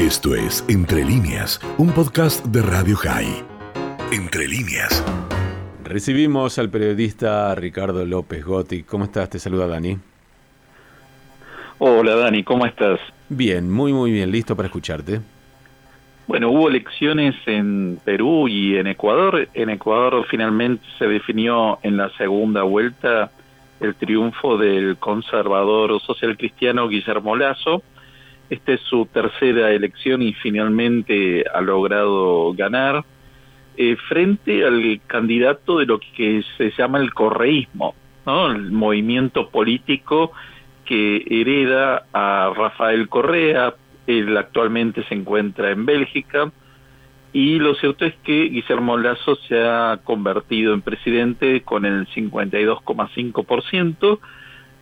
Esto es Entre líneas, un podcast de Radio High. Entre líneas. Recibimos al periodista Ricardo López Gotti. ¿Cómo estás? Te saluda Dani. Hola Dani, ¿cómo estás? Bien, muy muy bien, listo para escucharte. Bueno, hubo elecciones en Perú y en Ecuador. En Ecuador finalmente se definió en la segunda vuelta el triunfo del conservador social cristiano Guillermo Lazo esta es su tercera elección y finalmente ha logrado ganar eh, frente al candidato de lo que se llama el correísmo, ¿no? el movimiento político que hereda a Rafael Correa, él actualmente se encuentra en Bélgica, y lo cierto es que Guillermo Lazo se ha convertido en presidente con el 52,5%,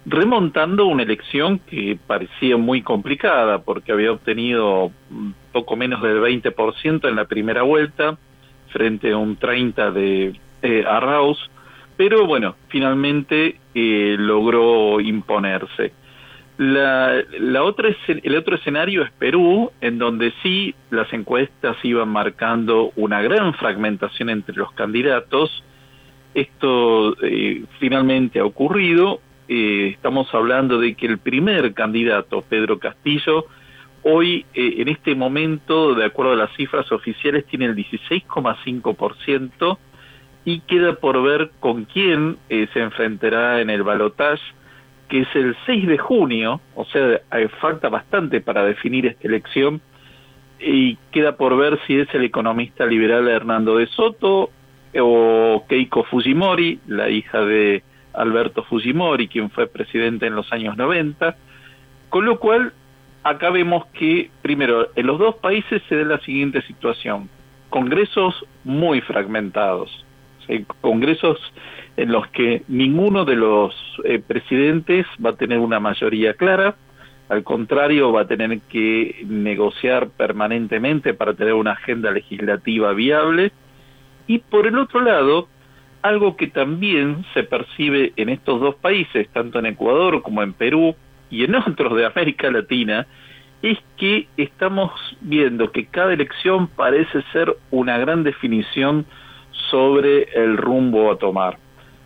remontando una elección que parecía muy complicada porque había obtenido poco menos del 20% en la primera vuelta frente a un 30% de eh, Arraus, pero bueno, finalmente eh, logró imponerse. La, la otra, el otro escenario es Perú, en donde sí las encuestas iban marcando una gran fragmentación entre los candidatos. Esto eh, finalmente ha ocurrido eh, estamos hablando de que el primer candidato, Pedro Castillo, hoy eh, en este momento, de acuerdo a las cifras oficiales, tiene el 16,5% y queda por ver con quién eh, se enfrentará en el balotaje, que es el 6 de junio, o sea, falta bastante para definir esta elección, y queda por ver si es el economista liberal Hernando de Soto o Keiko Fujimori, la hija de Alberto Fujimori, quien fue presidente en los años 90, con lo cual acá vemos que, primero, en los dos países se da la siguiente situación, congresos muy fragmentados, congresos en los que ninguno de los eh, presidentes va a tener una mayoría clara, al contrario, va a tener que negociar permanentemente para tener una agenda legislativa viable, y por el otro lado, algo que también se percibe en estos dos países, tanto en Ecuador como en Perú y en otros de América Latina, es que estamos viendo que cada elección parece ser una gran definición sobre el rumbo a tomar.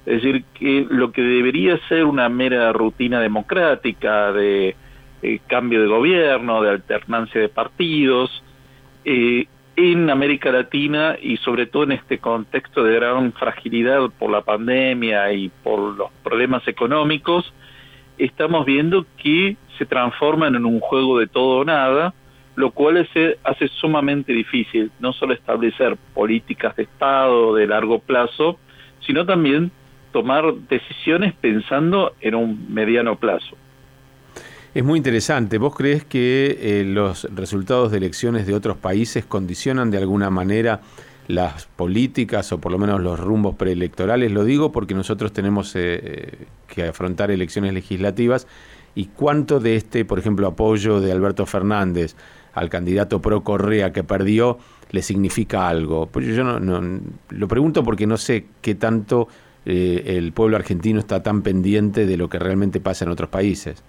Es decir, que lo que debería ser una mera rutina democrática de eh, cambio de gobierno, de alternancia de partidos, eh, en América Latina y sobre todo en este contexto de gran fragilidad por la pandemia y por los problemas económicos, estamos viendo que se transforman en un juego de todo o nada, lo cual se hace sumamente difícil no solo establecer políticas de Estado de largo plazo, sino también tomar decisiones pensando en un mediano plazo. Es muy interesante. ¿Vos crees que eh, los resultados de elecciones de otros países condicionan de alguna manera las políticas o por lo menos los rumbos preelectorales? Lo digo porque nosotros tenemos eh, eh, que afrontar elecciones legislativas y cuánto de este, por ejemplo, apoyo de Alberto Fernández al candidato pro Correa que perdió le significa algo. Pues yo no, lo pregunto porque no sé qué tanto el pueblo argentino está tan pendiente de lo que realmente pasa en otros países.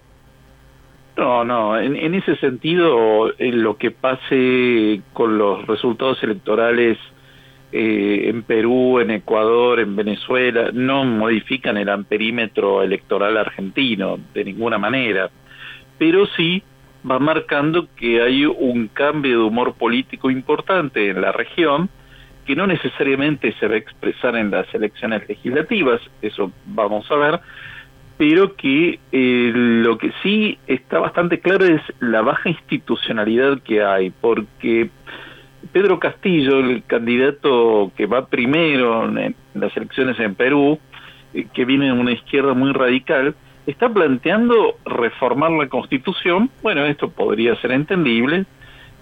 No, no, en, ese sentido, en lo que pase con los resultados electorales eh, en Perú, en Ecuador, en Venezuela, no modifican el amperímetro electoral argentino de ninguna manera, pero sí va marcando que hay un cambio de humor político importante en la región, que no necesariamente se va a expresar en las elecciones legislativas, eso vamos a ver, pero que eh, lo que sí está bastante claro es la baja institucionalidad que hay, porque Pedro Castillo, el candidato que va primero en las elecciones en Perú, eh, que viene de una izquierda muy radical, está planteando reformar la constitución. Bueno, esto podría ser entendible,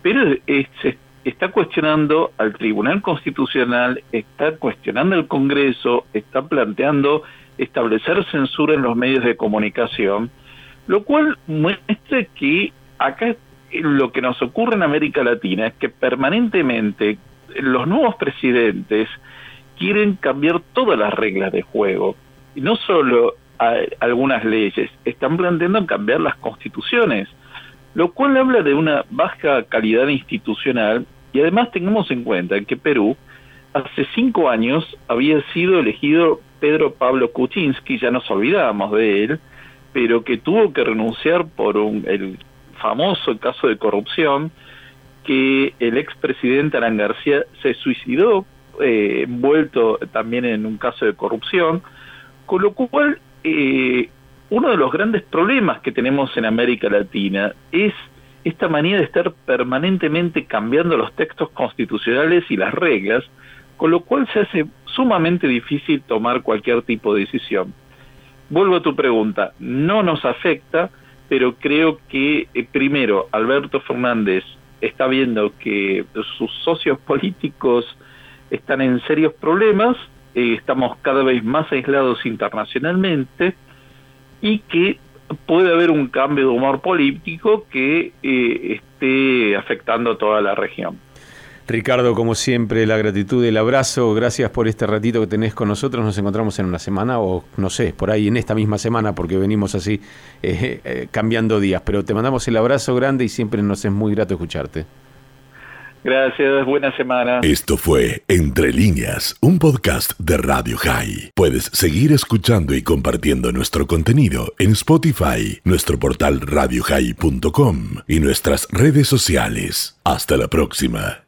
pero está cuestionando al Tribunal Constitucional, está cuestionando al Congreso, está planteando establecer censura en los medios de comunicación, lo cual muestra que acá lo que nos ocurre en América Latina es que permanentemente los nuevos presidentes quieren cambiar todas las reglas de juego, y no solo algunas leyes, están planteando cambiar las constituciones, lo cual habla de una baja calidad institucional. Y además tengamos en cuenta que Perú hace cinco años había sido elegido Pedro Pablo Kuczynski, ya nos olvidamos de él, pero que tuvo que renunciar por un, el famoso caso de corrupción, que el expresidente Alan García se suicidó, eh, envuelto también en un caso de corrupción, con lo cual eh, uno de los grandes problemas que tenemos en América Latina es esta manía de estar permanentemente cambiando los textos constitucionales y las reglas, con lo cual se hace sumamente difícil tomar cualquier tipo de decisión. Vuelvo a tu pregunta, no nos afecta, pero creo que eh, primero Alberto Fernández está viendo que sus socios políticos están en serios problemas, eh, estamos cada vez más aislados internacionalmente y que puede haber un cambio de humor político que eh, esté afectando a toda la región. Ricardo, como siempre, la gratitud, el abrazo, gracias por este ratito que tenés con nosotros. Nos encontramos en una semana o no sé, por ahí en esta misma semana, porque venimos así eh, eh, cambiando días. Pero te mandamos el abrazo grande y siempre nos es muy grato escucharte. Gracias, buena semana. Esto fue Entre líneas, un podcast de Radio High. Puedes seguir escuchando y compartiendo nuestro contenido en Spotify, nuestro portal radiohigh.com y nuestras redes sociales. Hasta la próxima.